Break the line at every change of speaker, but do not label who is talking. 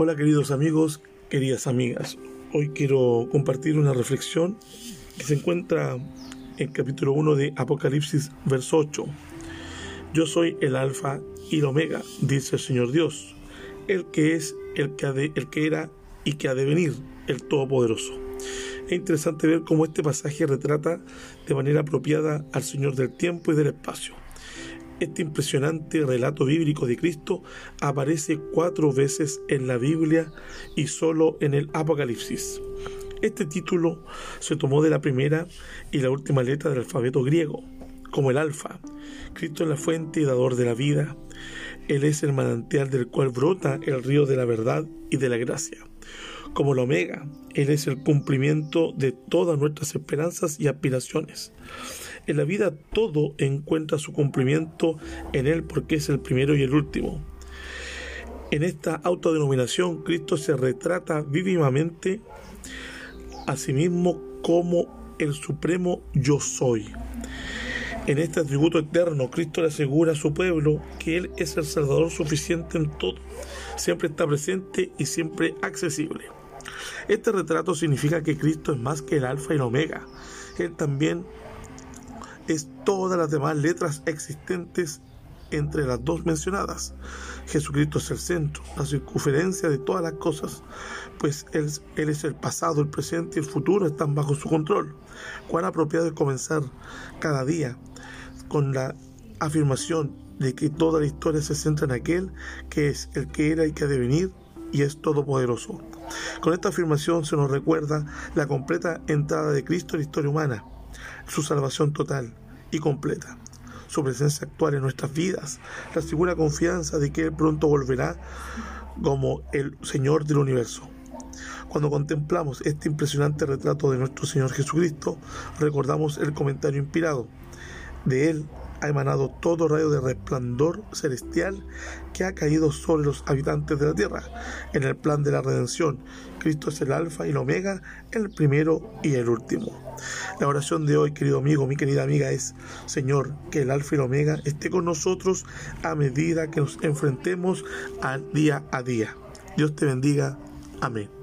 Hola queridos amigos, queridas amigas. Hoy quiero compartir una reflexión que se encuentra en capítulo 1 de Apocalipsis, verso 8. Yo soy el alfa y el omega, dice el Señor Dios, el que es, el que, de, el que era y que ha de venir, el Todopoderoso. Es interesante ver cómo este pasaje retrata de manera apropiada al Señor del tiempo y del espacio. Este impresionante relato bíblico de Cristo aparece cuatro veces en la Biblia y solo en el Apocalipsis. Este título se tomó de la primera y la última letra del alfabeto griego, como el alfa. Cristo es la fuente y dador de la vida. Él es el manantial del cual brota el río de la verdad y de la gracia como la omega. Él es el cumplimiento de todas nuestras esperanzas y aspiraciones. En la vida todo encuentra su cumplimiento en Él porque es el primero y el último. En esta autodenominación Cristo se retrata vivamente a sí mismo como el supremo yo soy. En este atributo eterno, Cristo le asegura a su pueblo que Él es el Salvador suficiente en todo, siempre está presente y siempre accesible. Este retrato significa que Cristo es más que el alfa y el omega. Él también es todas las demás letras existentes entre las dos mencionadas. Jesucristo es el centro, la circunferencia de todas las cosas, pues él, es el pasado, el presente y el futuro están bajo su control. Cuán apropiado es comenzar cada día con la afirmación de que toda la historia se centra en aquel que es el que era y que ha de venir y es todopoderoso. Con esta afirmación se nos recuerda la completa entrada de Cristo en la historia humana, su salvación total y completa, su presencia actual en nuestras vidas, la segura confianza de que Él pronto volverá como el Señor del universo. Cuando contemplamos este impresionante retrato de nuestro Señor Jesucristo, recordamos el comentario inspirado. De Él ha emanado todo rayo de resplandor celestial que ha caído sobre los habitantes de la tierra. En el plan de la redención, Cristo es el alfa y el omega, el primero y el último. La oración de hoy, querido amigo, mi querida amiga, es, Señor, que el alfa y el omega esté con nosotros a medida que nos enfrentemos al día a día. Dios te bendiga. Amén.